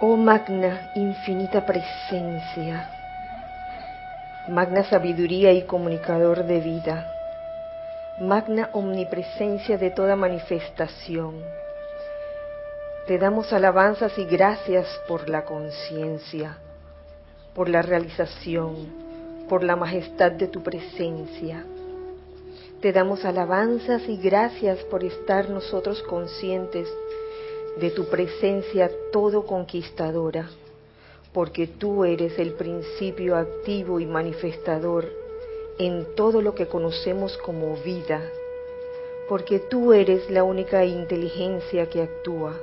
Oh magna, infinita presencia, magna sabiduría y comunicador de vida, magna omnipresencia de toda manifestación. Te damos alabanzas y gracias por la conciencia, por la realización, por la majestad de tu presencia. Te damos alabanzas y gracias por estar nosotros conscientes de tu presencia todo conquistadora, porque tú eres el principio activo y manifestador en todo lo que conocemos como vida, porque tú eres la única inteligencia que actúa.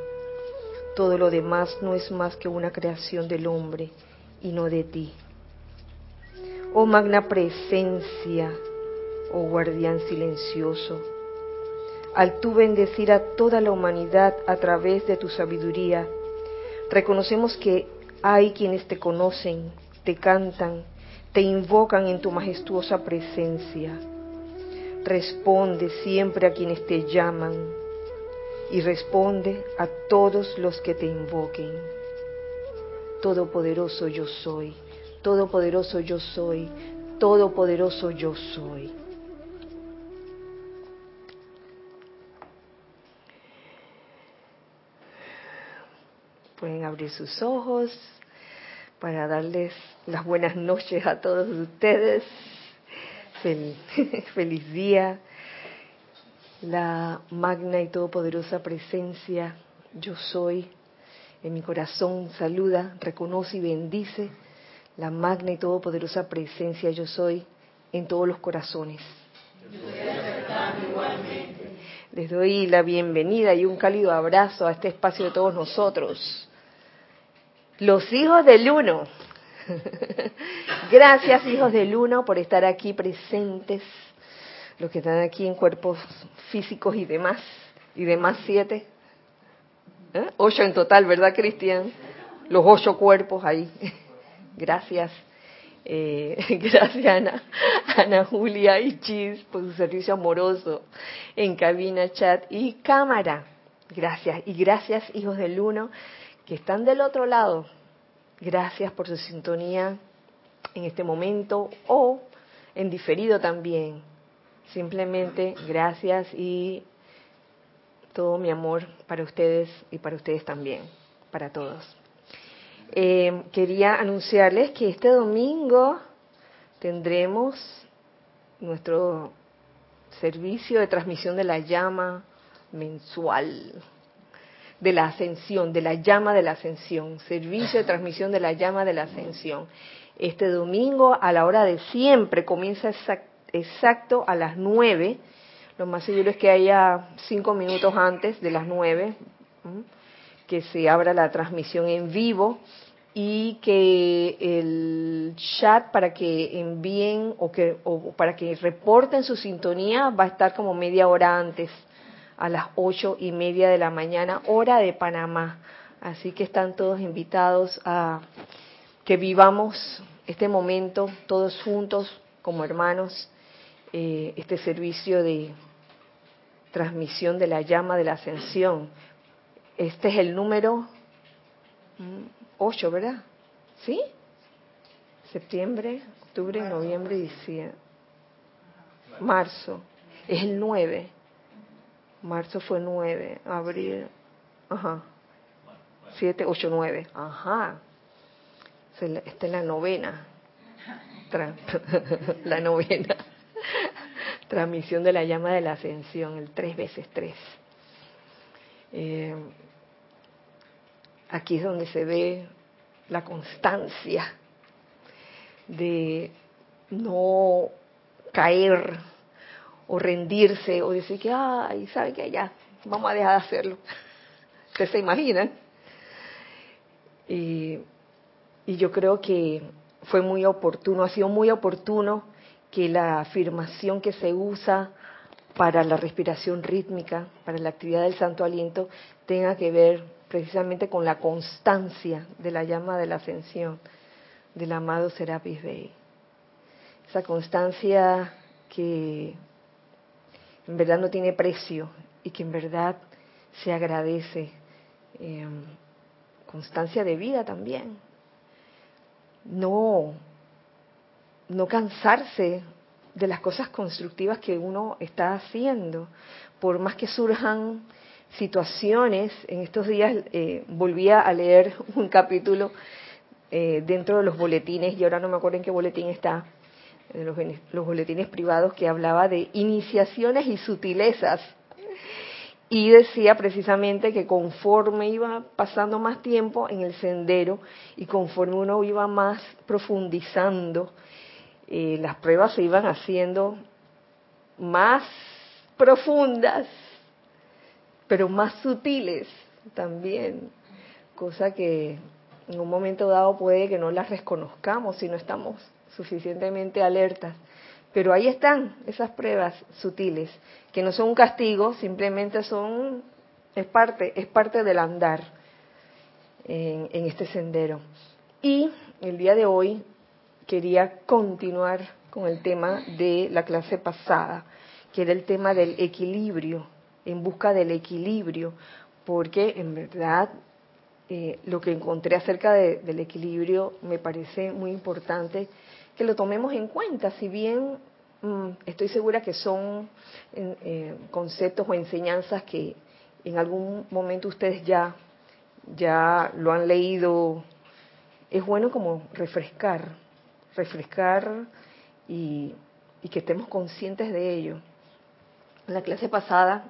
Todo lo demás no es más que una creación del hombre y no de ti. Oh magna presencia, oh guardián silencioso, al tú bendecir a toda la humanidad a través de tu sabiduría, reconocemos que hay quienes te conocen, te cantan, te invocan en tu majestuosa presencia. Responde siempre a quienes te llaman y responde a todos los que te invoquen. Todopoderoso yo soy, todopoderoso yo soy, todopoderoso yo soy. Pueden abrir sus ojos para darles las buenas noches a todos ustedes. Feliz, día. La magna y todopoderosa presencia, yo soy, en mi corazón saluda, reconoce y bendice la magna y todopoderosa presencia, yo soy, en todos los corazones. Les doy la bienvenida y un cálido abrazo a este espacio de todos nosotros. Los hijos del uno. Gracias hijos del uno por estar aquí presentes, los que están aquí en cuerpos físicos y demás, y demás siete. ¿Eh? Ocho en total, ¿verdad Cristian? Los ocho cuerpos ahí. Gracias. Eh, gracias Ana, Ana Julia y Chis por su servicio amoroso en cabina, chat y cámara. Gracias. Y gracias, hijos del uno, que están del otro lado. Gracias por su sintonía en este momento o en diferido también. Simplemente gracias y todo mi amor para ustedes y para ustedes también, para todos. Eh, quería anunciarles que este domingo tendremos nuestro servicio de transmisión de la llama mensual de la ascensión, de la llama de la ascensión, servicio de transmisión de la llama de la ascensión. Este domingo a la hora de siempre comienza exacto a las nueve. Lo más seguro es que haya cinco minutos antes de las nueve que se abra la transmisión en vivo y que el chat para que envíen o que o para que reporten su sintonía va a estar como media hora antes a las ocho y media de la mañana hora de Panamá. Así que están todos invitados a que vivamos este momento todos juntos como hermanos eh, este servicio de transmisión de la llama de la ascensión. Este es el número 8, ¿verdad? ¿Sí? Septiembre, octubre, noviembre, diciembre. Marzo. Es el 9. Marzo fue 9. Abril. Ajá. 7, 8, 9. Ajá. Esta es la novena. la novena. Transmisión de la llama de la ascensión, el 3 veces 3. Eh, aquí es donde se ve la constancia de no caer o rendirse o decir que, ay, ¿saben que Ya, vamos a dejar de hacerlo. Ustedes se imaginan. Y, y yo creo que fue muy oportuno, ha sido muy oportuno que la afirmación que se usa para la respiración rítmica, para la actividad del santo aliento, tenga que ver precisamente con la constancia de la llama de la ascensión del amado Serapis Bey. Esa constancia que en verdad no tiene precio y que en verdad se agradece eh, constancia de vida también. No, no cansarse de las cosas constructivas que uno está haciendo, por más que surjan situaciones. En estos días eh, volví a leer un capítulo eh, dentro de los boletines, y ahora no me acuerdo en qué boletín está, los, los boletines privados, que hablaba de iniciaciones y sutilezas. Y decía precisamente que conforme iba pasando más tiempo en el sendero y conforme uno iba más profundizando, eh, las pruebas se iban haciendo más profundas, pero más sutiles también, cosa que en un momento dado puede que no las reconozcamos si no estamos suficientemente alertas. Pero ahí están esas pruebas sutiles, que no son un castigo, simplemente son, es parte, es parte del andar en, en este sendero. Y el día de hoy quería continuar con el tema de la clase pasada, que era el tema del equilibrio, en busca del equilibrio, porque en verdad eh, lo que encontré acerca del equilibrio me parece muy importante que lo tomemos en cuenta, si bien mm, estoy segura que son eh, conceptos o enseñanzas que en algún momento ustedes ya, ya lo han leído, es bueno como refrescar, refrescar y, y que estemos conscientes de ello. En la clase pasada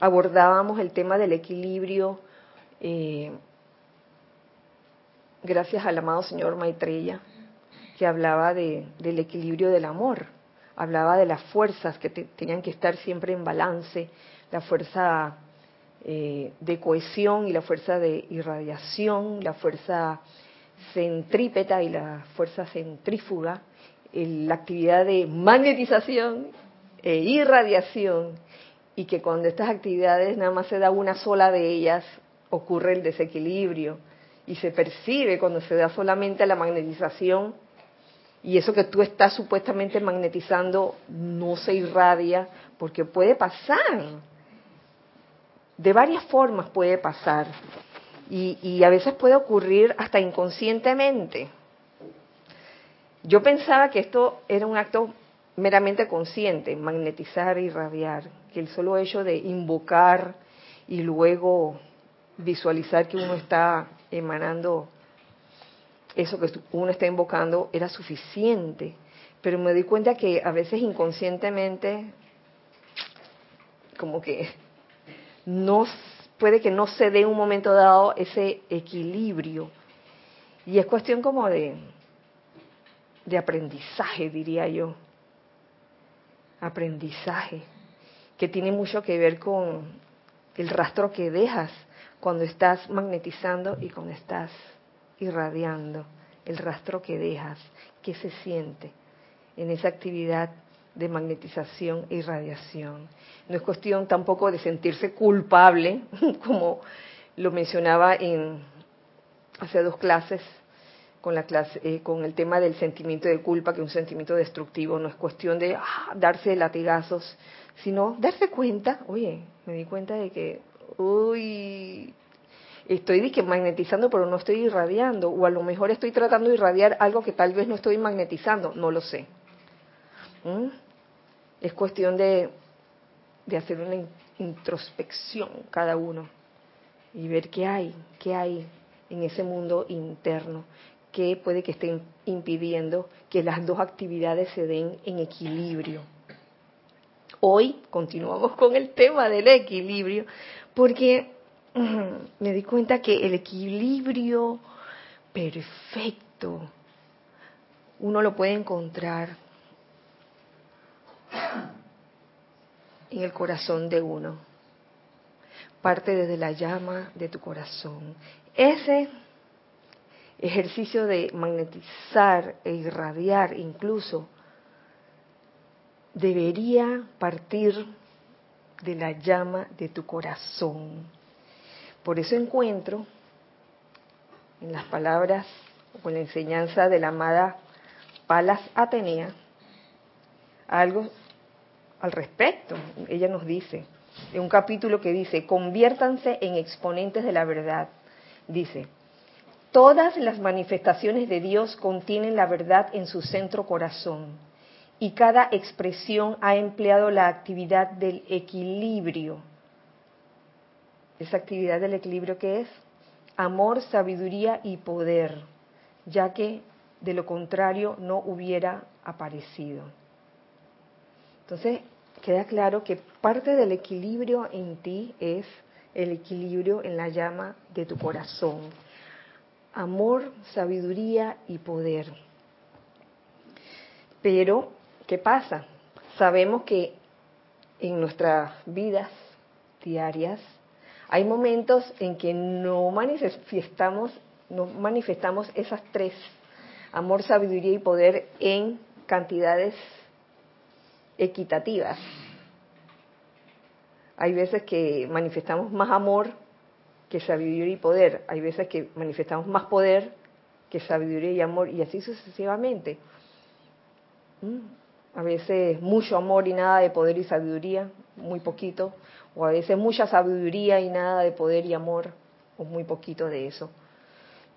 abordábamos el tema del equilibrio eh, gracias al amado señor Maitreya, que hablaba de, del equilibrio del amor, hablaba de las fuerzas que tenían que estar siempre en balance, la fuerza eh, de cohesión y la fuerza de irradiación, la fuerza centrípeta y la fuerza centrífuga, la actividad de magnetización e irradiación, y que cuando estas actividades nada más se da una sola de ellas, ocurre el desequilibrio y se percibe cuando se da solamente la magnetización y eso que tú estás supuestamente magnetizando no se irradia porque puede pasar. De varias formas puede pasar y, y a veces puede ocurrir hasta inconscientemente. Yo pensaba que esto era un acto meramente consciente, magnetizar e irradiar, que el solo hecho de invocar y luego visualizar que uno está emanando eso que uno está invocando era suficiente. Pero me di cuenta que a veces inconscientemente, como que no puede que no se dé en un momento dado ese equilibrio. Y es cuestión como de, de aprendizaje, diría yo. Aprendizaje, que tiene mucho que ver con el rastro que dejas cuando estás magnetizando y cuando estás irradiando, el rastro que dejas, qué se siente en esa actividad de magnetización e irradiación. No es cuestión tampoco de sentirse culpable, como lo mencionaba en hace dos clases con la clase eh, con el tema del sentimiento de culpa, que es un sentimiento destructivo, no es cuestión de ah, darse latigazos, sino darse cuenta, oye, me di cuenta de que uy, estoy magnetizando pero no estoy irradiando, o a lo mejor estoy tratando de irradiar algo que tal vez no estoy magnetizando, no lo sé. ¿Mm? Es cuestión de, de hacer una introspección cada uno y ver qué hay, qué hay en ese mundo interno, que puede que esté impidiendo que las dos actividades se den en equilibrio. Hoy continuamos con el tema del equilibrio, porque me di cuenta que el equilibrio perfecto uno lo puede encontrar en el corazón de uno. Parte desde la llama de tu corazón. Ese ejercicio de magnetizar e irradiar incluso debería partir de la llama de tu corazón. Por eso encuentro en las palabras o en la enseñanza de la amada Palas Atenea algo al respecto. Ella nos dice, en un capítulo que dice, conviértanse en exponentes de la verdad. Dice, Todas las manifestaciones de Dios contienen la verdad en su centro corazón y cada expresión ha empleado la actividad del equilibrio. ¿Esa actividad del equilibrio qué es? Amor, sabiduría y poder, ya que de lo contrario no hubiera aparecido. Entonces, queda claro que parte del equilibrio en ti es el equilibrio en la llama de tu corazón. Amor, sabiduría y poder. Pero, ¿qué pasa? Sabemos que en nuestras vidas diarias hay momentos en que no manifestamos, no manifestamos esas tres, amor, sabiduría y poder en cantidades equitativas. Hay veces que manifestamos más amor que sabiduría y poder. Hay veces que manifestamos más poder que sabiduría y amor y así sucesivamente. Mm. A veces mucho amor y nada de poder y sabiduría, muy poquito. O a veces mucha sabiduría y nada de poder y amor, o muy poquito de eso.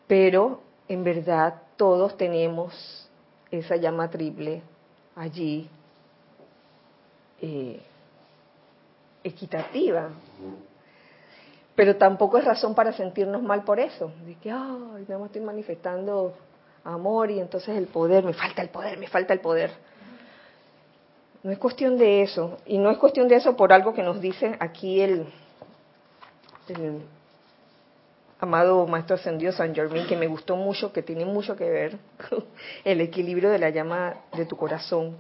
Pero en verdad todos tenemos esa llama triple allí eh, equitativa. Pero tampoco es razón para sentirnos mal por eso. De que, ay, no estoy manifestando amor y entonces el poder, me falta el poder, me falta el poder. No es cuestión de eso. Y no es cuestión de eso por algo que nos dice aquí el amado Maestro Ascendido San Germain, que me gustó mucho, que tiene mucho que ver con el equilibrio de la llama de tu corazón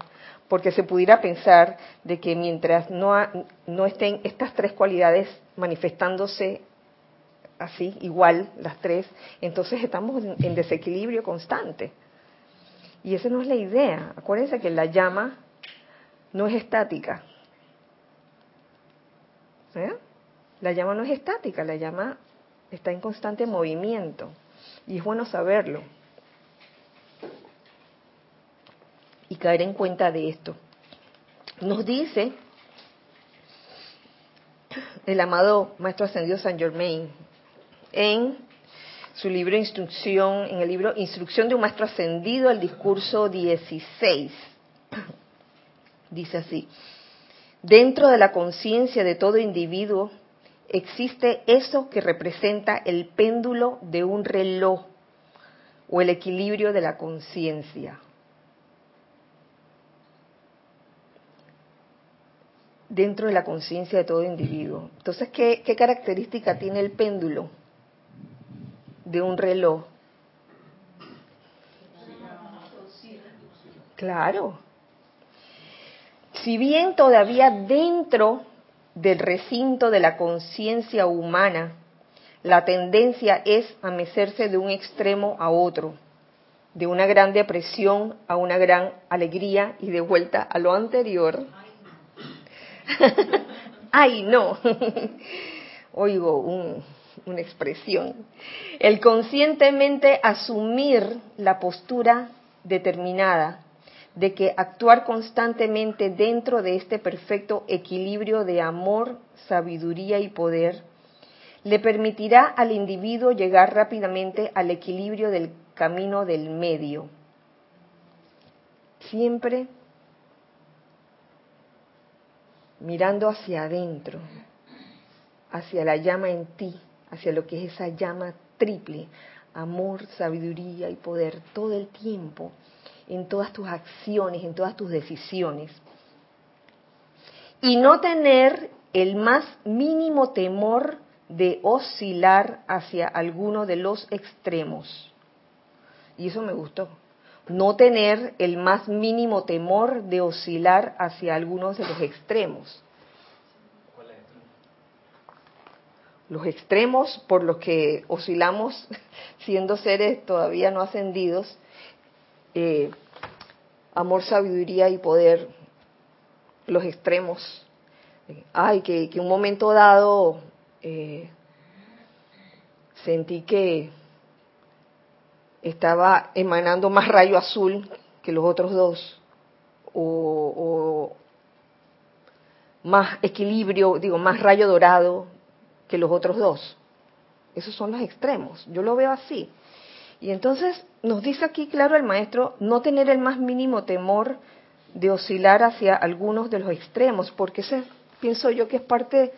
porque se pudiera pensar de que mientras no, no estén estas tres cualidades manifestándose así, igual, las tres, entonces estamos en, desequilibrio constante. Y esa no es la idea. Acuérdense que la llama no es estática. ¿Eh? La llama no es estática, la llama está en constante movimiento. Y es bueno saberlo. y caer en cuenta de esto. Nos dice el amado Maestro Ascendido San Germain en su libro Instrucción, en el libro Instrucción de un Maestro Ascendido, el discurso 16. Dice así, dentro de la conciencia de todo individuo existe eso que representa el péndulo de un reloj o el equilibrio de la conciencia. dentro de la conciencia de todo individuo. Entonces, ¿qué, característica tiene el péndulo de un reloj? Claro. Si bien todavía dentro del recinto de la conciencia humana, la tendencia es a mecerse de un extremo a otro, de una gran depresión a una gran alegría y de vuelta a lo anterior, Ay, no. Oigo una expresión. El conscientemente asumir la postura determinada de que actuar constantemente dentro de este perfecto equilibrio de amor, sabiduría y poder le permitirá al individuo llegar rápidamente al equilibrio del camino del medio. Siempre mirando hacia adentro, hacia la llama en ti, hacia lo que es esa llama triple, amor, sabiduría y poder, todo el tiempo, en todas tus acciones, en todas tus decisiones. Y no tener el más mínimo temor de oscilar hacia alguno de los extremos. Y eso me gustó. No tener el más mínimo temor de oscilar hacia algunos de los extremos. Los extremos por los que oscilamos siendo seres todavía no ascendidos, eh, amor, sabiduría y poder, los extremos. Ay, que, un momento dado eh, sentí que estaba emanando más rayo azul que los otros dos, o, más equilibrio, digo, más rayo dorado que los otros dos. Esos son los extremos. Yo lo veo así. Y entonces nos dice aquí claro el maestro, no tener el más mínimo temor de oscilar hacia algunos de los extremos, porque ese pienso yo que es parte,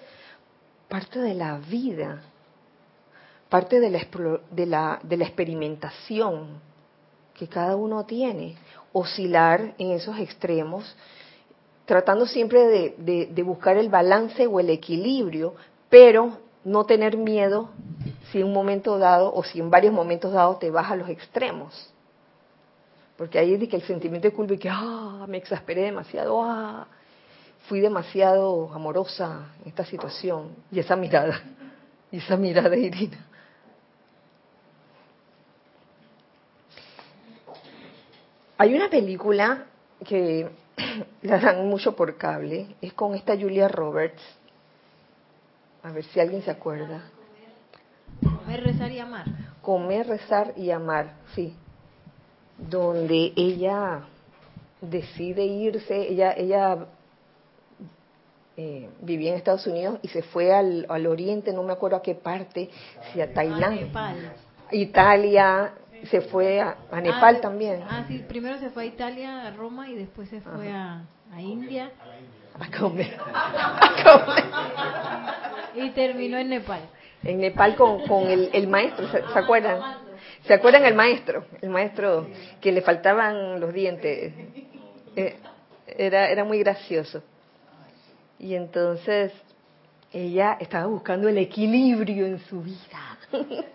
parte de la vida, parte de la, de la, de la experimentación que cada uno tiene, oscilar en esos extremos, tratando siempre de, de buscar el balance o el equilibrio, pero no tener miedo si en un momento dado o si en varios momentos dados te vas a los extremos. Porque ahí es que el sentimiento de culpa y que, ah, me exasperé demasiado, ah, fui demasiado amorosa en esta situación. Y esa mirada, y esa mirada de Irina. Hay una película que la dan mucho por cable, es con esta Julia Roberts. A ver si alguien se acuerda. Comer, rezar y amar. Comer, rezar y amar, sí. Donde ella decide irse, ella, ella eh, vivía en Estados Unidos y se fue al, al, oriente, no me acuerdo a qué parte, si a Tailandia, Italia, se fue a, a Nepal ah, también. Ah, sí, primero se fue a Italia, a Roma y después se fue a, a, India. A comer. a comer. Y terminó en Nepal. En Nepal con, el, maestro, ¿se, ¿se acuerdan? ¿Se acuerdan el maestro? El maestro que le faltaban los dientes. Eh, era, era muy gracioso. Y entonces ella estaba buscando el equilibrio en su vida.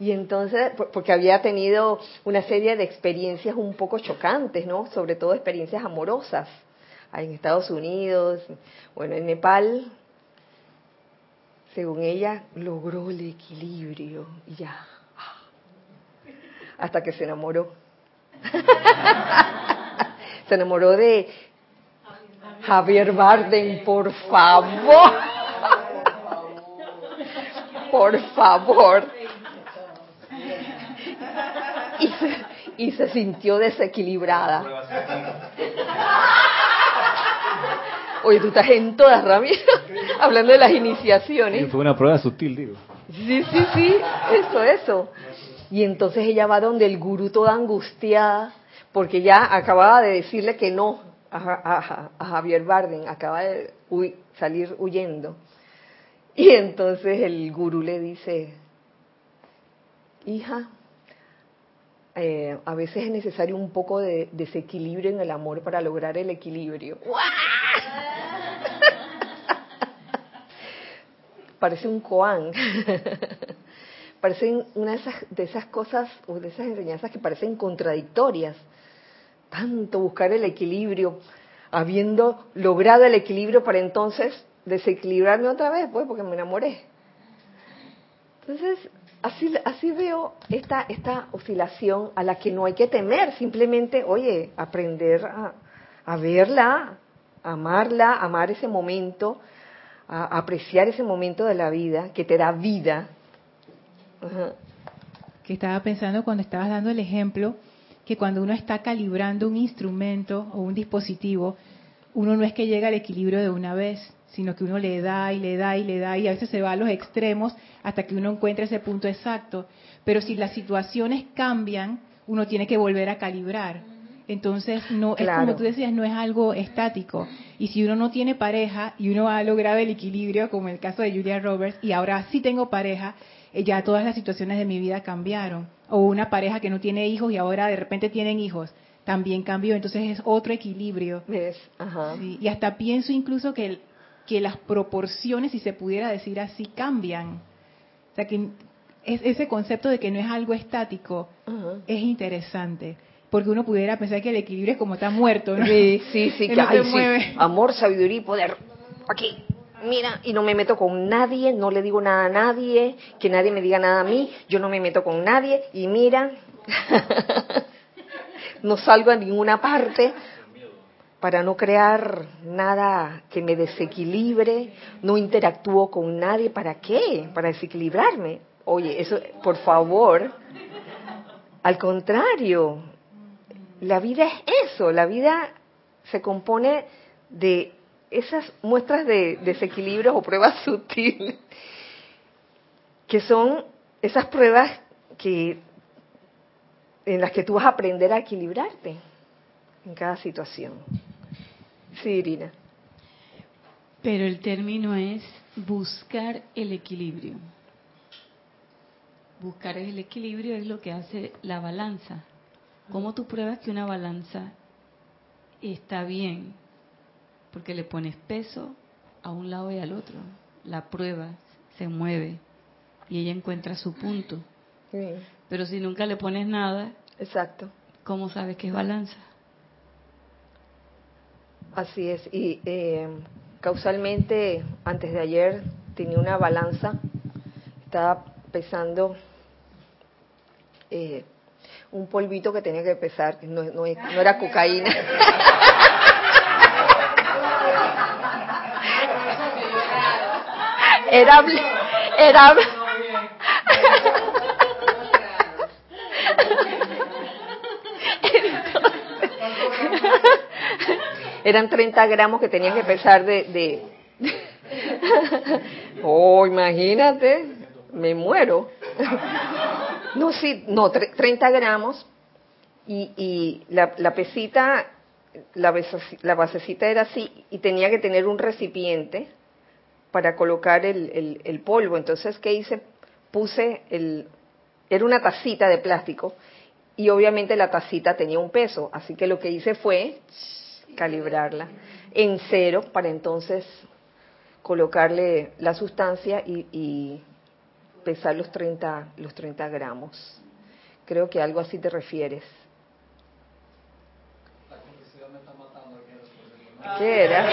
y entonces, porque había tenido una serie de experiencias un poco chocantes, ¿no? Sobre todo experiencias amorosas en Estados Unidos, bueno, en Nepal, según ella, logró el equilibrio y ya, hasta que se enamoró. se enamoró de Javier Barden, por favor. Por favor. Y se, y se sintió desequilibrada. Oye, tú estás en todas, Ramiro, hablando de las iniciaciones. Fue una prueba sutil, digo. Sí, sí, sí, eso, eso. Y entonces ella va donde el gurú toda angustiada, porque ya acababa de decirle que no a, a, Javier Barden, acaba de salir huyendo. Y entonces el gurú le dice, hija, eh, a veces es necesario un poco de desequilibrio en el amor para lograr el equilibrio. Parece un koan. Parecen una de esas, de esas cosas o de esas enseñanzas que parecen contradictorias tanto buscar el equilibrio, habiendo logrado el equilibrio para entonces desequilibrarme otra vez, pues, porque me enamoré. Entonces, así, así veo esta, esta oscilación a la que no hay que temer, simplemente, oye, aprender a, a verla, amarla, amar ese momento, a apreciar ese momento de la vida que te da vida. Que estaba pensando cuando estabas dando el ejemplo que cuando uno está calibrando un instrumento o un dispositivo, uno no es que llega al equilibrio de una vez, sino que uno le da y le da y le da y a veces se va a los extremos hasta que uno encuentra ese punto exacto. Pero si las situaciones cambian, uno tiene que volver a calibrar. Entonces, no es como tú decías, no es algo estático. Y si uno no tiene pareja y uno ha logrado el equilibrio, como en el caso de Julia Roberts, y ahora sí tengo pareja, eh, ya todas las situaciones de mi vida cambiaron o una pareja que no tiene hijos y ahora de repente tienen hijos, también cambió, entonces es otro equilibrio. y hasta pienso incluso que, que las proporciones, si se pudiera decir así, cambian. O sea, que es, ese concepto de que no es algo estático es interesante. Porque uno pudiera pensar que el equilibrio es como está muerto, ¿no? Sí, sí, sí, que, sí. Amor, sabiduría y poder. Aquí mira, y no me meto con nadie, no le digo nada a nadie, que nadie me diga nada a mí, yo no me meto con nadie, y mira, no salgo a ninguna parte para no crear nada que me desequilibre, no interactúo con nadie, ¿para qué? Para desequilibrarme. Oye, eso, por favor, al contrario, la vida es eso, la vida se compone de esas muestras de desequilibrios o pruebas sutiles, que son esas pruebas que en las que tú vas a aprender a equilibrarte en cada situación. Sí, Irina. Pero el término es buscar el equilibrio. Buscar el equilibrio es lo que hace la balanza. ¿Cómo tú pruebas que una balanza está bien? Porque le pones peso a un lado y al otro. La prueba se mueve y ella encuentra su punto. Pero si nunca le pones nada, exacto. ¿Cómo sabes que es balanza? Así es. Y eh, causalmente, antes de ayer tenía una balanza, estaba pesando eh, un polvito que tenía que pesar, no, no, no era cocaína. era, era, eran 30 gramos que tenían que pesar de, de... oh, imagínate, me muero. Sí, no, 30 gramos y, y la, la, pesita, la, la basecita era así y tenía que tener un recipiente para colocar el, el, el polvo. Entonces, ¿qué hice? Puse el, era una tacita de plástico y obviamente la tacita tenía un peso, así que lo que hice fue calibrarla en cero para entonces colocarle la sustancia y, y pesar los 30, los 30 gramos. Creo que algo así te refieres. ¿Qué era?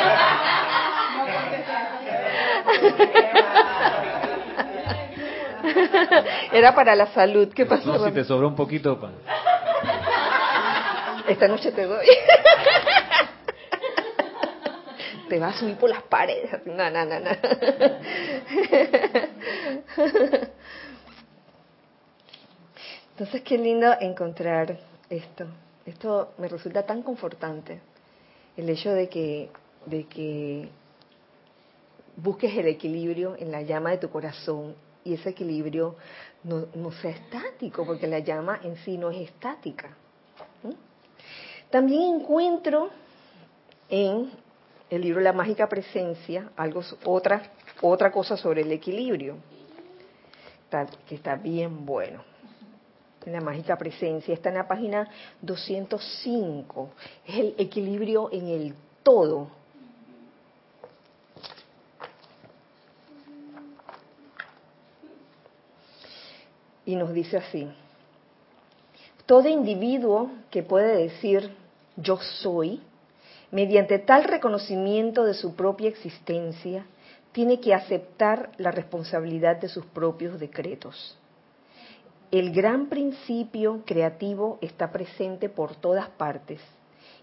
Era para la salud. ¿Qué pasó? No, si te sobró un poquito. Pa. Esta noche te doy. Te vas a subir por las paredes. No, no, no, no. Entonces, qué lindo encontrar esto. Esto me resulta tan confortante. El hecho de que, de que busques el equilibrio en la llama de tu corazón y ese equilibrio no, no sea estático, porque la llama en sí no es estática. También encuentro en el libro La Mágica Presencia algo, otra, otra cosa sobre el equilibrio, que está bien bueno. En la Mágica Presencia está en la página 205. Es el equilibrio en el todo y nos dice así, todo individuo que puede decir yo soy, mediante tal reconocimiento de su propia existencia, tiene que aceptar la responsabilidad de sus propios decretos. El gran principio creativo está presente por todas partes,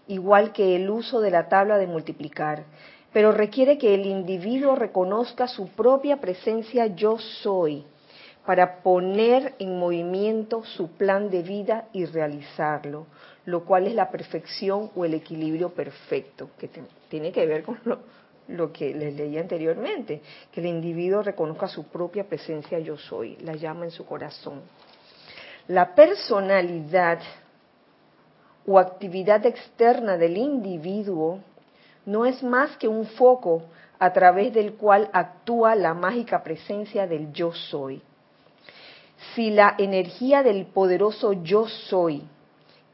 igual que el uso de la tabla de multiplicar, pero requiere que el individuo reconozca su propia presencia yo soy para poner en movimiento su plan de vida y realizarlo, lo cual es la perfección o el equilibrio perfecto, que tiene que ver con lo, que les leí anteriormente, que el individuo reconozca su propia presencia yo soy, la llama en su corazón. La personalidad o actividad externa del individuo no es más que un foco a través del cual actúa la mágica presencia del yo soy si la energía del poderoso yo soy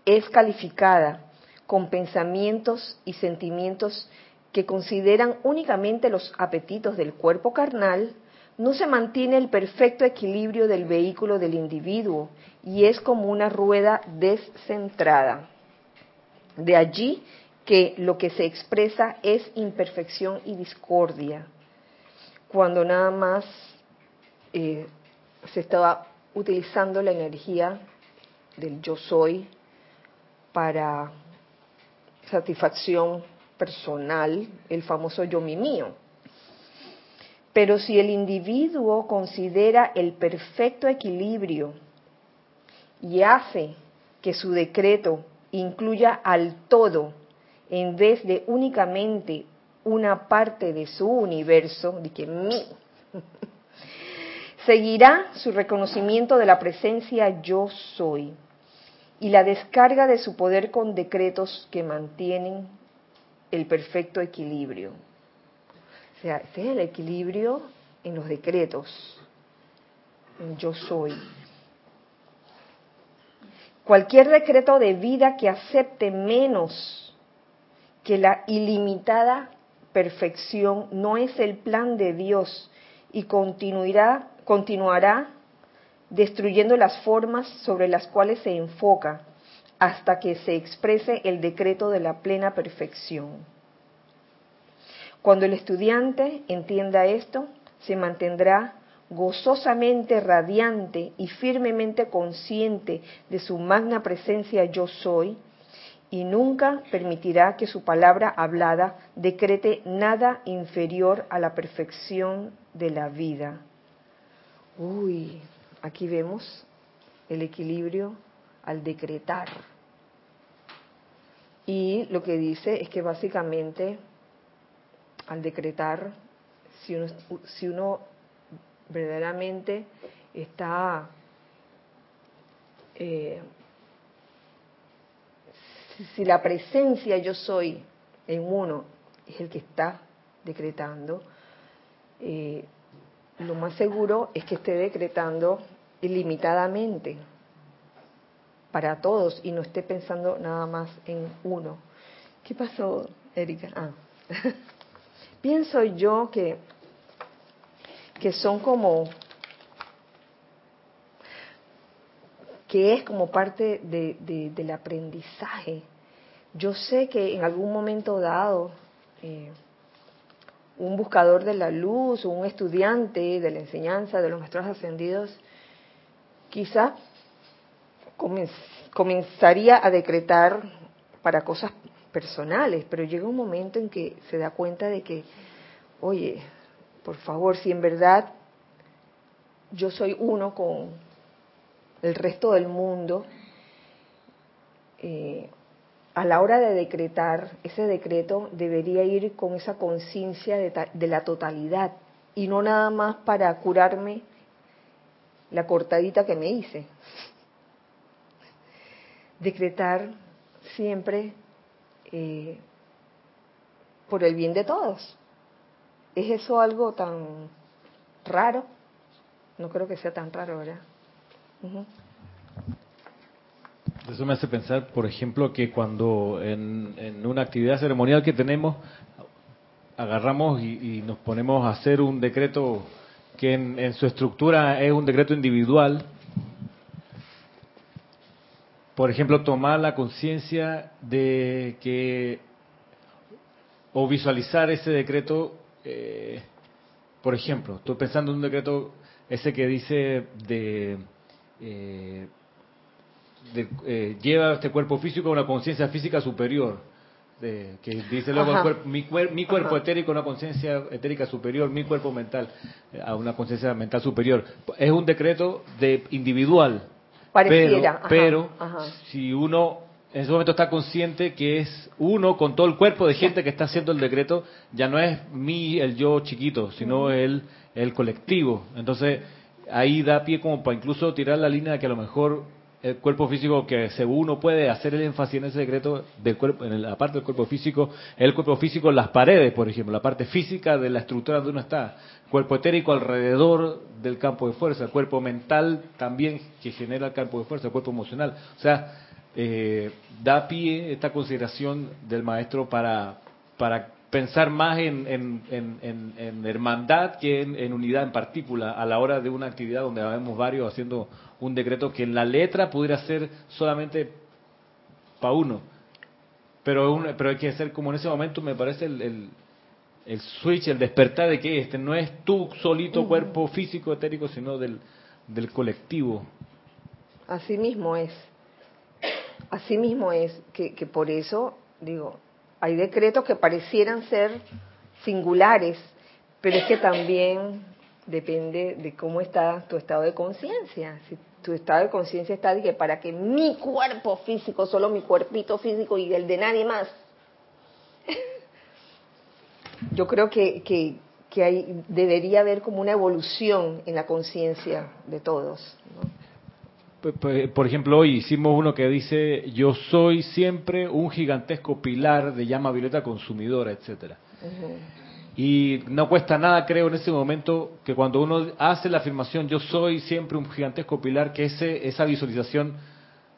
es calificada con pensamientos y sentimientos que consideran únicamente los apetitos del cuerpo carnal, no se mantiene el perfecto equilibrio del vehículo del individuo y es como una rueda descentrada. De allí que lo que se expresa es imperfección y discordia, cuando nada más eh, se estaba utilizando la energía del yo soy para satisfacción personal, el famoso yo mi mío. Pero si el individuo considera el perfecto equilibrio y hace que su decreto incluya al todo en vez de únicamente una parte de su universo, de que mí, seguirá su reconocimiento de la presencia yo soy y la descarga de su poder con decretos que mantienen el perfecto equilibrio. O sea, ese es el equilibrio en los decretos, en yo soy. Cualquier decreto de vida que acepte menos que la ilimitada perfección no es el plan de Dios y continuará, continuará destruyendo las formas sobre las cuales se enfoca hasta que se exprese el decreto de la plena perfección. Cuando el estudiante entienda esto, se mantendrá gozosamente radiante y firmemente consciente de su magna presencia yo soy, y nunca permitirá que su palabra hablada decrete nada inferior a la perfección de la vida. Uy, aquí vemos el equilibrio al decretar. Y lo que dice es que básicamente al decretar, si uno, si uno verdaderamente está eh, si la presencia yo soy en uno es el que está decretando, eh, lo más seguro es que esté decretando ilimitadamente para todos y no esté pensando nada más en uno. ¿Qué pasó, Erika? Ah. Pienso yo que, que son como que es como parte de, del aprendizaje. Yo sé que en algún momento dado eh, un buscador de la luz un estudiante de la enseñanza de los maestros ascendidos quizá comenzaría a decretar para cosas personales, pero llega un momento en que se da cuenta de que, oye, por favor, si en verdad yo soy uno con, el resto del mundo, eh, a la hora de decretar, ese decreto debería ir con esa conciencia de, la totalidad y no nada más para curarme la cortadita que me hice. Decretar siempre eh, por el bien de todos. ¿Es eso algo tan raro? No creo que sea tan raro, ¿verdad? Eso me hace pensar, por ejemplo, que cuando en, una actividad ceremonial que tenemos, agarramos y, nos ponemos a hacer un decreto que en, su estructura es un decreto individual, por ejemplo, tomar la conciencia de que, o visualizar ese decreto, eh, por ejemplo, estoy pensando en un decreto, ese que dice de eh, eh, lleva este cuerpo físico a una conciencia física superior. que dice luego mi, cuerpo etérico a una conciencia etérica superior, mi cuerpo mental eh, a una conciencia mental superior. Es un decreto de individual. Pareciera. Pero, si uno en ese momento está consciente que es uno con todo el cuerpo de gente que está haciendo el decreto, ya no es mi, el yo chiquito, sino el, el colectivo. Entonces, ahí da pie como para incluso tirar la línea de que a lo mejor el cuerpo físico que según uno puede hacer el énfasis en ese secreto del cuerpo en la parte del cuerpo físico el cuerpo físico las paredes por ejemplo la parte física de la estructura donde uno está cuerpo etérico alrededor del campo de fuerza el cuerpo mental también que genera el campo de fuerza el cuerpo emocional. O sea eh, da pie esta consideración del maestro para para pensar más en, en, hermandad que en, unidad en partícula a la hora de una actividad donde vemos varios haciendo un decreto que en la letra pudiera ser solamente para uno. Pero, pero hay que hacer como en ese momento me parece el, el, switch, el despertar de que este no es tu solito cuerpo físico etérico, sino del, del colectivo. Así mismo es. Así mismo es que, que por eso digo, hay decretos que parecieran ser singulares, pero es que también depende de cómo está tu estado de conciencia. Si tu estado de conciencia está de que para que mi cuerpo físico, solo mi cuerpito físico y el de nadie más. Yo creo que, que, que hay, debería haber como una evolución en la conciencia de todos. Por ejemplo, hoy hicimos uno que dice, yo soy siempre un gigantesco pilar de llama violeta consumidora, etcétera. Y no cuesta nada, creo, en ese momento, que cuando uno hace la afirmación, yo soy siempre un gigantesco pilar, que ese, esa visualización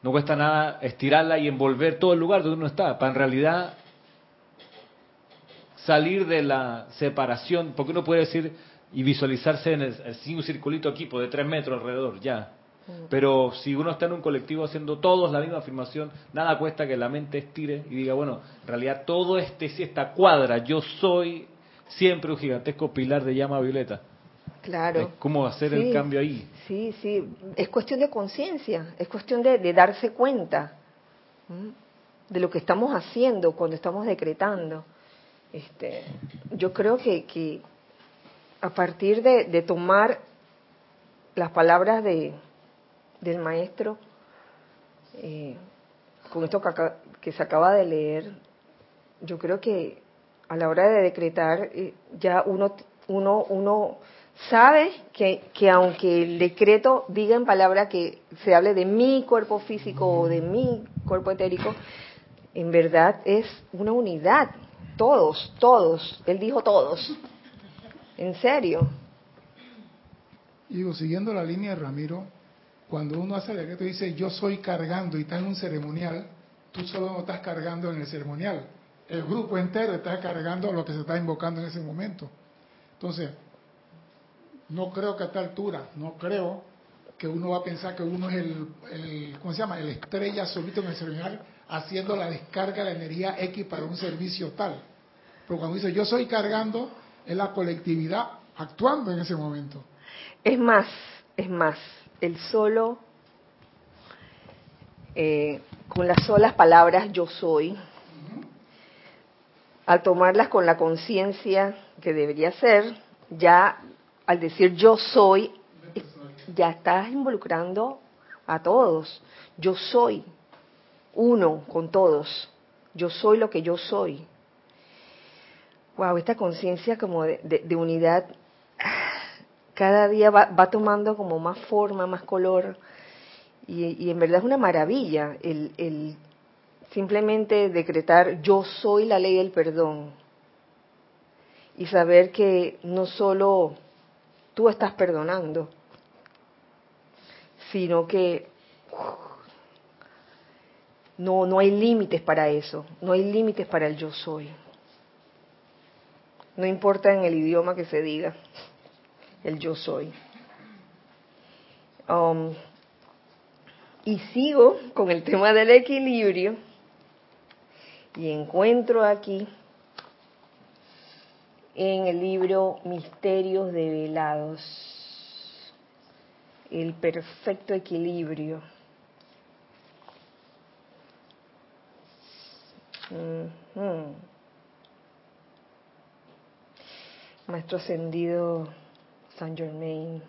no cuesta nada estirarla y envolver todo el lugar donde uno está, para en realidad salir de la separación, porque uno puede decir y visualizarse en el, sin un circulito aquí, de tres metros alrededor, ya. Mm. Pero si uno está en un colectivo haciendo todos la misma afirmación, nada cuesta que la mente estire y diga, bueno, en realidad todo este, si esta cuadra, yo soy siempre un gigantesco pilar de llama violeta. Claro. ¿Cómo hacer el cambio ahí? Sí, sí. Es cuestión de conciencia, es cuestión de, darse cuenta de lo que estamos haciendo cuando estamos decretando. Este, yo creo que, que a partir de, tomar las palabras de, del maestro, eh, con esto que, que, se acaba de leer, yo creo que a la hora de decretar eh, ya uno, uno, uno sabe que, que aunque el decreto diga en palabra que se hable de mi cuerpo físico o de mi cuerpo etérico, en verdad es una unidad, todos, todos. Él dijo todos. En serio. Digo, siguiendo la línea de Ramiro, cuando uno hace el decreto y dice yo soy cargando y está en un ceremonial, tú solo no estás cargando en el ceremonial. El grupo entero está cargando lo que se está invocando en ese momento. Entonces, no creo que a esta altura, no creo que uno va a pensar que uno es el, el ¿cómo se llama? El estrella solito en el ceremonial haciendo la descarga de energía X para un servicio tal. Pero cuando dice yo soy cargando, es la colectividad actuando en ese momento. Es más, es más, el solo, eh, con las solas palabras yo soy, al tomarlas con la conciencia que debería ser, ya al decir yo soy, ya estás involucrando a todos. Yo soy uno con todos. Yo soy lo que yo soy wow, esta conciencia como de, unidad cada día va, tomando como más forma, más color, y, en verdad es una maravilla el, simplemente decretar yo soy la ley del perdón y saber que no solo tú estás perdonando, sino que no, no hay límites para eso, no hay límites para el yo soy. No importa en el idioma que se diga, el yo soy. Um, y sigo con el tema del equilibrio y encuentro aquí en el libro Misterios Develados el perfecto equilibrio. Maestro Ascendido Saint Germain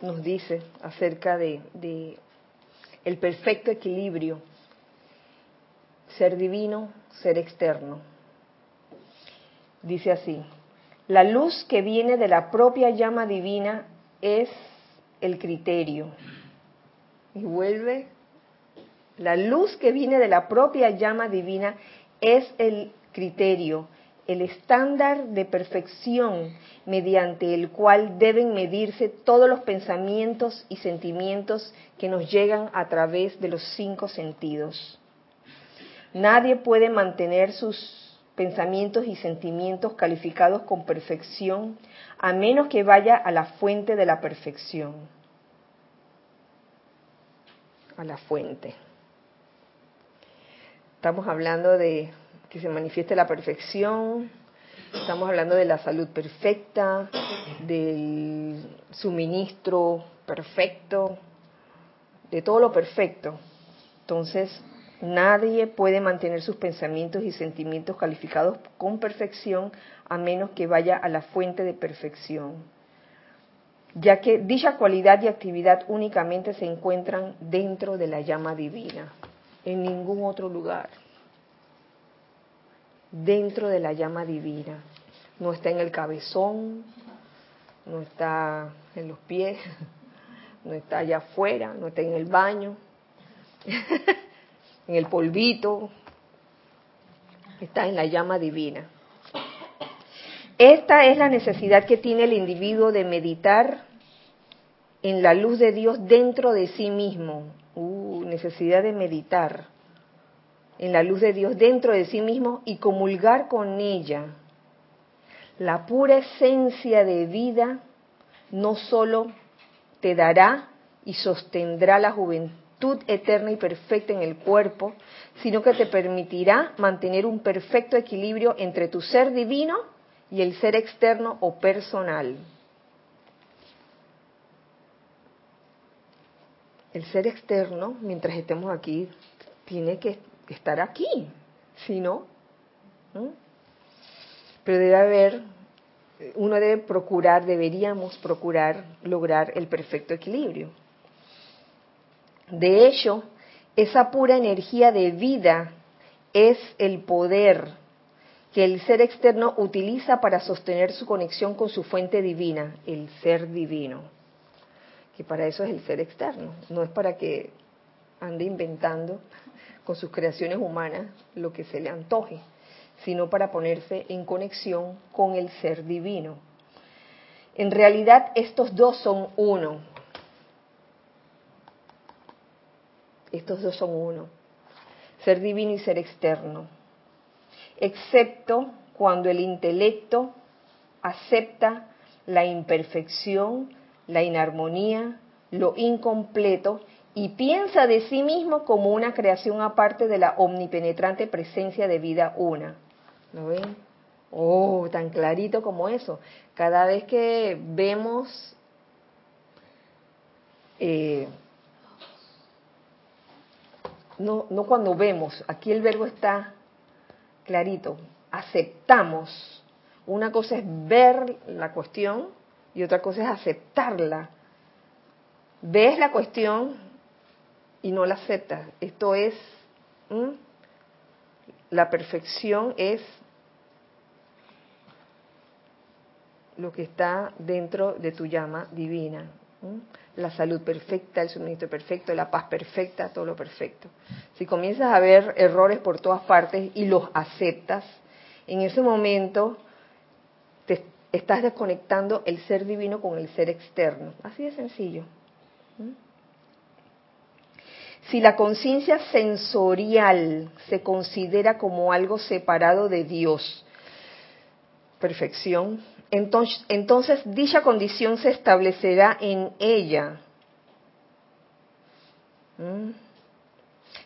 nos dice acerca de, de el perfecto equilibrio, ser divino, ser externo. Dice así, la luz que viene de la propia llama divina es el criterio. Y vuelve, la luz que viene de la propia llama divina es el criterio, el estándar de perfección mediante el cual deben medirse todos los pensamientos y sentimientos que nos llegan a través de los cinco sentidos. Nadie puede mantener sus pensamientos y sentimientos calificados con perfección a menos que vaya a la fuente de la perfección. A la fuente. Estamos hablando de que se manifieste la perfección, estamos hablando de la salud perfecta, del suministro perfecto, de todo lo perfecto. Entonces, nadie puede mantener sus pensamientos y sentimientos calificados con perfección a menos que vaya a la fuente de perfección, ya que dicha cualidad y actividad únicamente se encuentran dentro de la llama divina, en ningún otro lugar dentro de la llama divina. No está en el cabezón, no está en los pies, no está allá afuera, no está en el baño, en el polvito, está en la llama divina. Esta es la necesidad que tiene el individuo de meditar en la luz de Dios dentro de sí mismo. Uh, necesidad de meditar en la luz de Dios dentro de sí mismo y comulgar con ella. La pura esencia de vida no solo te dará y sostendrá la juventud eterna y perfecta en el cuerpo, sino que te permitirá mantener un perfecto equilibrio entre tu ser divino y el ser externo o personal. El ser externo, mientras estemos aquí, tiene que estar aquí, si no, pero debe haber, uno debe procurar, deberíamos procurar lograr el perfecto equilibrio. De hecho, esa pura energía de vida es el poder que el ser externo utiliza para sostener su conexión con su fuente divina, el ser divino. Que para eso es el ser externo, no es para que ande inventando con sus creaciones humanas lo que se le antoje, sino para ponerse en conexión con el ser divino. En realidad estos dos son uno. Estos dos son uno. Ser divino y ser externo. Excepto cuando el intelecto acepta la imperfección, la inarmonía, lo incompleto y piensa de sí mismo como una creación aparte de la omnipenetrante presencia de vida una. ¿Lo ven? Oh, tan clarito como eso. Cada vez que vemos eh, no, no cuando vemos, aquí el verbo está clarito, aceptamos. Una cosa es ver la cuestión y otra cosa es aceptarla. Ves la cuestión, y no la aceptas. Esto es, la perfección es lo que está dentro de tu llama divina. La salud perfecta, el suministro perfecto, la paz perfecta, todo lo perfecto. Si comienzas a ver errores por todas partes y los aceptas, en ese momento te estás desconectando el ser divino con el ser externo. Así de sencillo. Si la conciencia sensorial se considera como algo separado de Dios, perfección, entonces, entonces dicha condición se establecerá en ella. ¿Mm?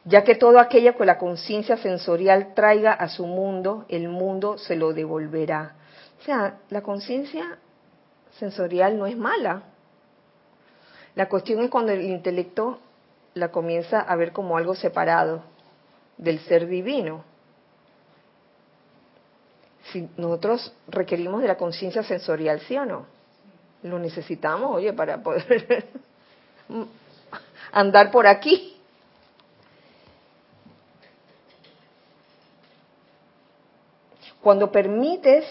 Ya que todo aquello que la conciencia sensorial traiga a su mundo, el mundo se lo devolverá. O sea, la conciencia sensorial no es mala. La cuestión es cuando el intelecto la comienza a ver como algo separado del ser divino. Si nosotros requerimos de la conciencia sensorial, ¿sí o no? Lo necesitamos, oye, para poder andar por aquí. Cuando permites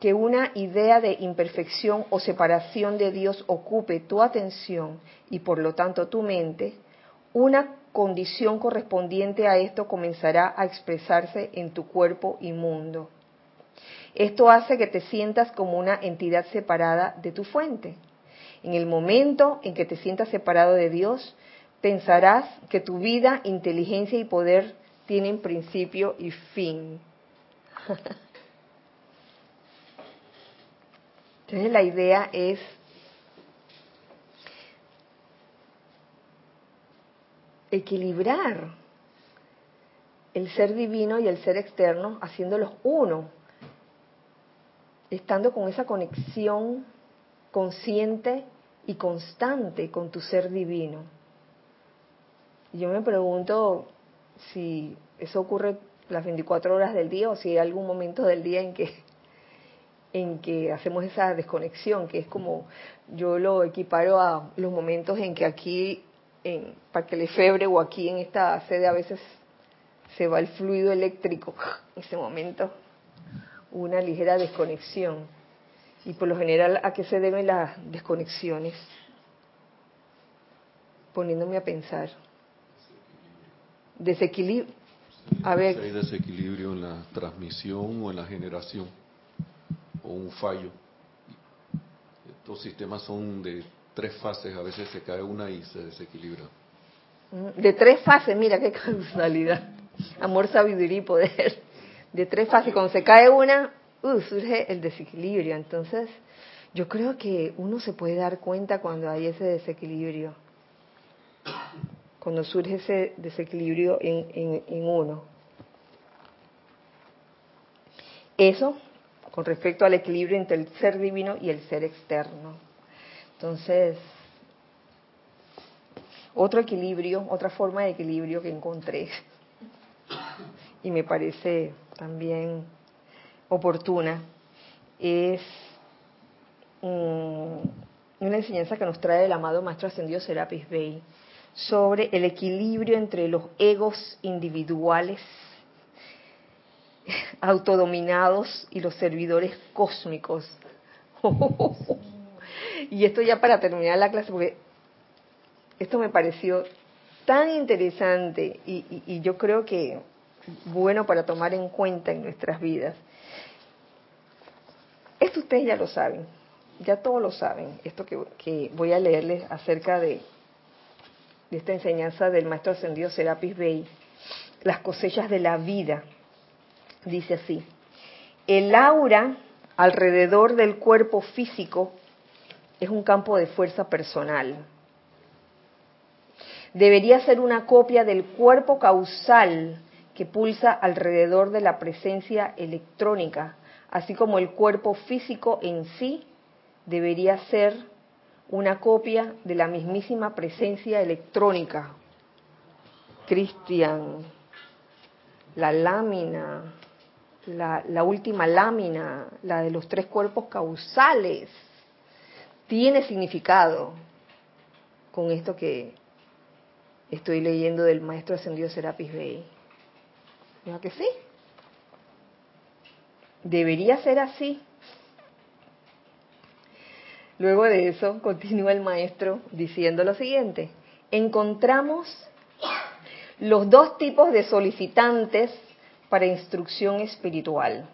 que una idea de imperfección o separación de Dios ocupe tu atención y por lo tanto tu mente, una condición correspondiente a esto comenzará a expresarse en tu cuerpo y mundo. Esto hace que te sientas como una entidad separada de tu fuente. En el momento en que te sientas separado de Dios, pensarás que tu vida, inteligencia y poder tienen principio y fin. Entonces la idea es equilibrar el ser divino y el ser externo, haciéndolos uno, estando con esa conexión consciente y constante con tu ser divino. Yo me pregunto si eso ocurre las 24 horas del día o si hay algún momento del día en que en que hacemos esa desconexión, que es como yo lo equiparo a los momentos en que aquí en Parque Lefebre o aquí en esta sede a veces se va el fluido eléctrico, en ese momento una ligera desconexión. Y por lo general, ¿a qué se deben las desconexiones? Poniéndome a pensar. Desequilibrio. A ver. Si hay desequilibrio en la transmisión o en la generación, o un fallo. Estos sistemas son de tres fases, a veces se cae una y se desequilibra. Mm, de tres fases, mira qué causalidad. Amor, sabiduría y poder. De tres fases, cuando se cae una, uh, surge el desequilibrio. Entonces, yo creo que uno se puede dar cuenta cuando hay ese desequilibrio. Cuando surge ese desequilibrio en, en uno. Eso con respecto al equilibrio entre el ser divino y el ser externo. Entonces, otro equilibrio, otra forma de equilibrio que encontré y me parece también oportuna es mm, una enseñanza que nos trae el amado Maestro Ascendido Serapis Bey sobre el equilibrio entre los egos individuales autodominados y los servidores cósmicos. y esto ya para terminar la clase, porque esto me pareció tan interesante y, yo creo que bueno para tomar en cuenta en nuestras vidas. Esto ustedes ya lo saben, ya todos lo saben, esto que, voy a leerles acerca de, de esta enseñanza del maestro ascendido Serapis Bey, las cosechas de la vida Dice así, el aura alrededor del cuerpo físico es un campo de fuerza personal. Debería ser una copia del cuerpo causal que pulsa alrededor de la presencia electrónica, así como el cuerpo físico en sí debería ser una copia de la mismísima presencia electrónica. Cristian, la lámina la, última lámina, la de los tres cuerpos causales, tiene significado con esto que estoy leyendo del maestro ascendido Serapis Bey. ¿No que sí? Debería ser así. Luego de eso, continúa el maestro diciendo lo siguiente. Encontramos los dos tipos de solicitantes para instrucción espiritual.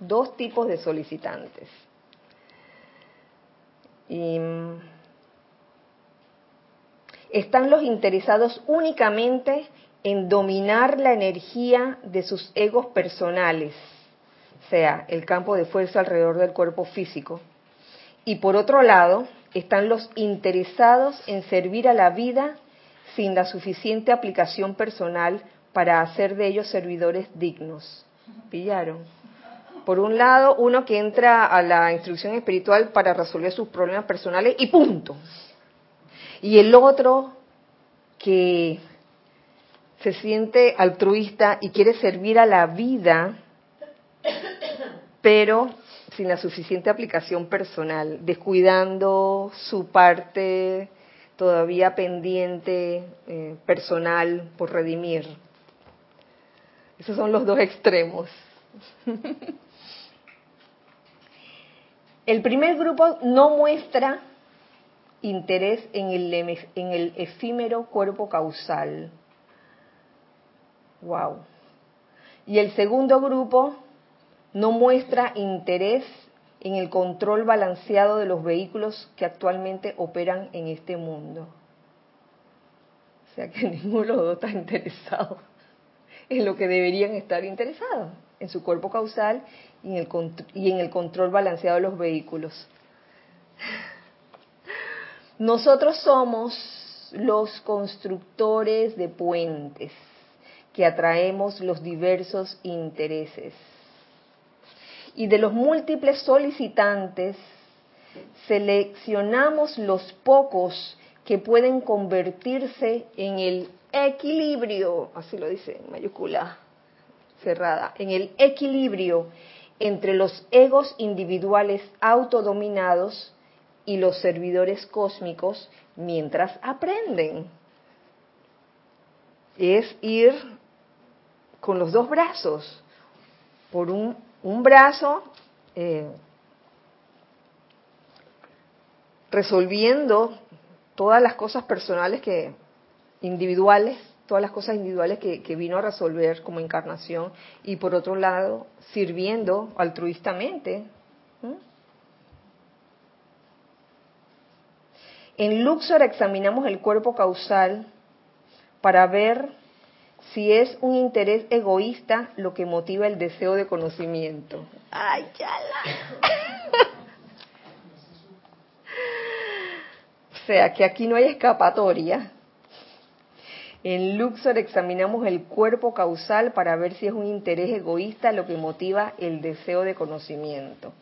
Dos tipos de solicitantes. Mm, están los interesados únicamente en dominar la energía de sus egos personales, sea, el campo de fuerza alrededor del cuerpo físico. Y por otro lado, están los interesados en servir a la vida sin la suficiente aplicación personal para hacer de ellos servidores dignos. ¿Pillaron? Por un lado, uno que entra a la instrucción espiritual para resolver sus problemas personales y punto. Y el otro que se siente altruista y quiere servir a la vida, pero sin la suficiente aplicación personal, descuidando su parte todavía pendiente eh, personal por redimir. Esos son los dos extremos. El primer grupo no muestra interés en el, en el efímero cuerpo causal. Wow. Y el segundo grupo no muestra interés en el control balanceado de los vehículos que actualmente operan en este mundo. O sea que ninguno de los dos está interesado en lo que deberían estar interesados, en su cuerpo causal y en el, y en el control balanceado de los vehículos. Nosotros somos los constructores de puentes que atraemos los diversos intereses. Y de los múltiples solicitantes, seleccionamos los pocos que pueden convertirse en el equilibrio, así lo dice en mayúscula cerrada, en el equilibrio entre los egos individuales autodominados y los servidores cósmicos mientras aprenden. Es ir con los dos brazos. Por un, brazo, eh, resolviendo todas las cosas personales que individuales, todas las cosas individuales que, vino a resolver como encarnación y por otro lado sirviendo altruistamente. En Luxor examinamos el cuerpo causal para ver si es un interés egoísta lo que motiva el deseo de conocimiento. ¡Ay, ya o sea, que aquí no hay escapatoria. En Luxor examinamos el cuerpo causal para ver si es un interés egoísta lo que motiva el deseo de conocimiento.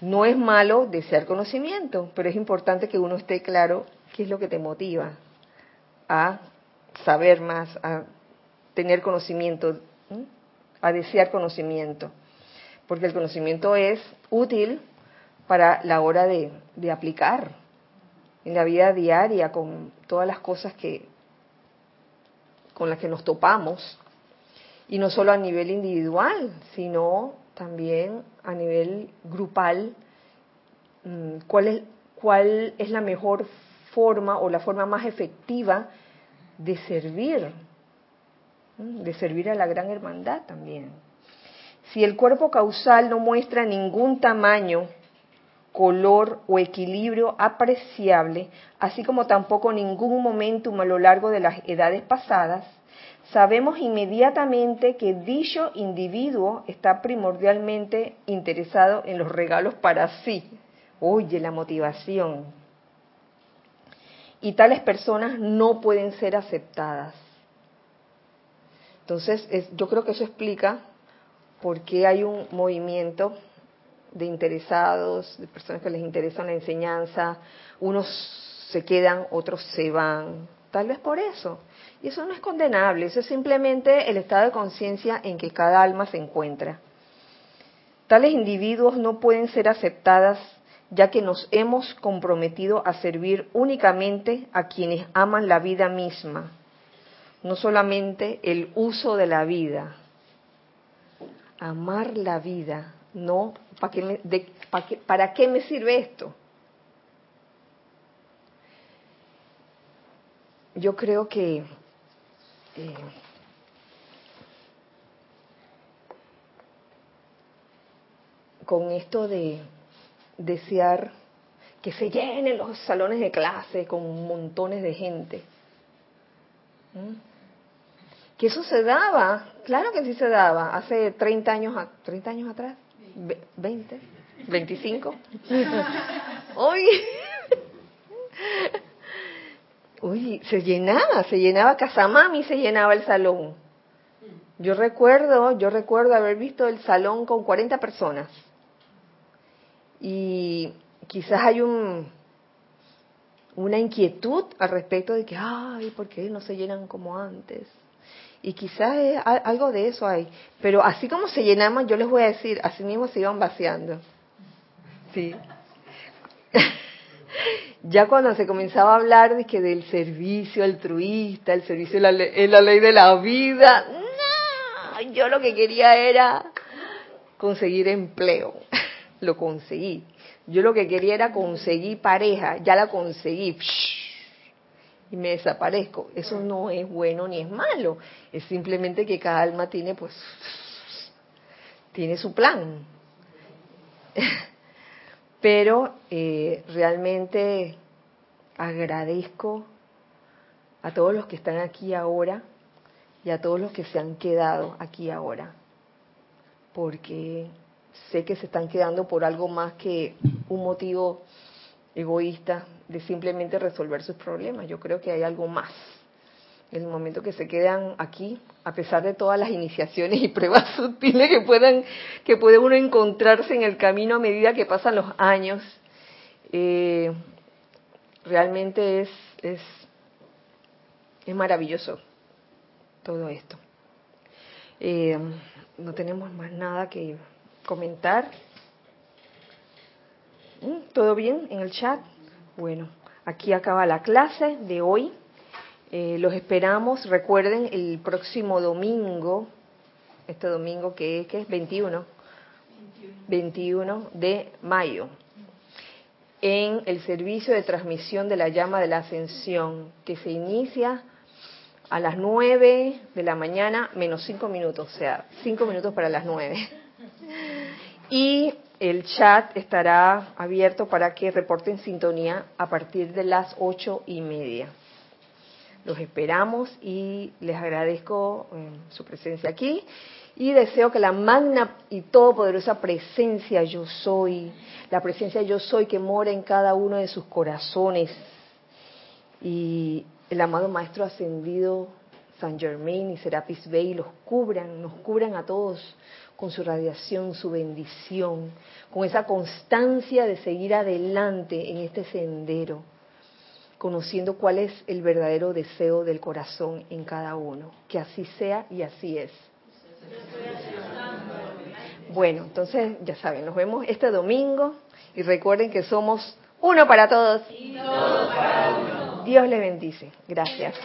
No es malo desear conocimiento, pero es importante que uno esté claro qué es lo que te motiva a saber más, a tener conocimiento, a desear conocimiento. Porque el conocimiento es útil para la hora de, de aplicar en la vida diaria con todas las cosas que con las que nos topamos y no solo a nivel individual, sino también a nivel grupal, cuál es, cuál es la mejor forma o la forma más efectiva de servir, de servir a la gran hermandad también. Si el cuerpo causal no muestra ningún tamaño, color o equilibrio apreciable, así como tampoco ningún momentum a lo largo de las edades pasadas, sabemos inmediatamente que dicho individuo está primordialmente interesado en los regalos para sí. Oye, la motivación. Y tales personas no pueden ser aceptadas. Entonces, yo creo que eso explica por qué hay un movimiento de interesados, de personas que les interesa la enseñanza. Unos se quedan, otros se van. Tal vez por eso. Y eso no es condenable, eso es simplemente el estado de conciencia en que cada alma se encuentra. Tales individuos no pueden ser aceptadas ya que nos hemos comprometido a servir únicamente a quienes aman la vida misma, no solamente el uso de la vida. Amar la vida, no, ¿para qué me, para, qué, ¿para qué me sirve esto? Yo creo que eh, con esto de desear que se llenen los salones de clase con montones de gente. Que eso se daba, claro que sí se daba, hace 30 años, 30 años atrás, 20, 25. Hoy Uy, se llenaba, se llenaba Casamami, se llenaba el salón. Yo recuerdo, yo recuerdo haber visto el salón con 40 personas. Y quizás hay un una inquietud al respecto de que, ay, ¿por qué no se llenan como antes? Y quizás algo de eso hay. Pero así como se llenaban, yo les voy a decir, así mismo se iban vaciando. Sí. ya cuando se comenzaba a hablar de que del servicio altruista, el servicio es la, ley de la vida, no, yo lo que quería era conseguir empleo, lo conseguí. Yo lo que quería era conseguir pareja, ya la conseguí. Y me desaparezco. Eso no es bueno ni es malo. Es simplemente que cada alma tiene, pues, tiene su plan pero eh, realmente agradezco a todos los que están aquí ahora y a todos los que se han quedado aquí ahora, porque sé que se están quedando por algo más que un motivo egoísta de simplemente resolver sus problemas. Yo creo que hay algo más en el momento que se quedan aquí, a pesar de todas las iniciaciones y pruebas sutiles que puedan, que puede uno encontrarse en el camino a medida que pasan los años, eh, realmente es, es, es maravilloso todo esto. Eh, no tenemos más nada que comentar. ¿Mm? ¿Todo bien en el chat? Bueno, aquí acaba la clase de hoy. Eh, los esperamos, recuerden, el próximo domingo, este domingo que, es 21, 21 de mayo. en el servicio de transmisión de la llama de la ascensión, que se inicia a las 9 de la mañana menos 5 minutos, o sea, 5 minutos para las 9. Y el chat estará abierto para que reporten sintonía a partir de las ocho y media. Los esperamos y les agradezco eh, su presencia aquí y deseo que la magna y todopoderosa presencia yo soy, la presencia yo soy que mora en cada uno de sus corazones y el amado Maestro Ascendido San Germain y Serapis Bey los cubran, nos cubran a todos con su radiación, su bendición, con esa constancia de seguir adelante en este sendero, conociendo cuál es el verdadero deseo del corazón en cada uno. Que así sea y así es. Bueno, entonces ya saben, nos vemos este domingo y recuerden que somos uno para todos. Dios les bendice. Gracias.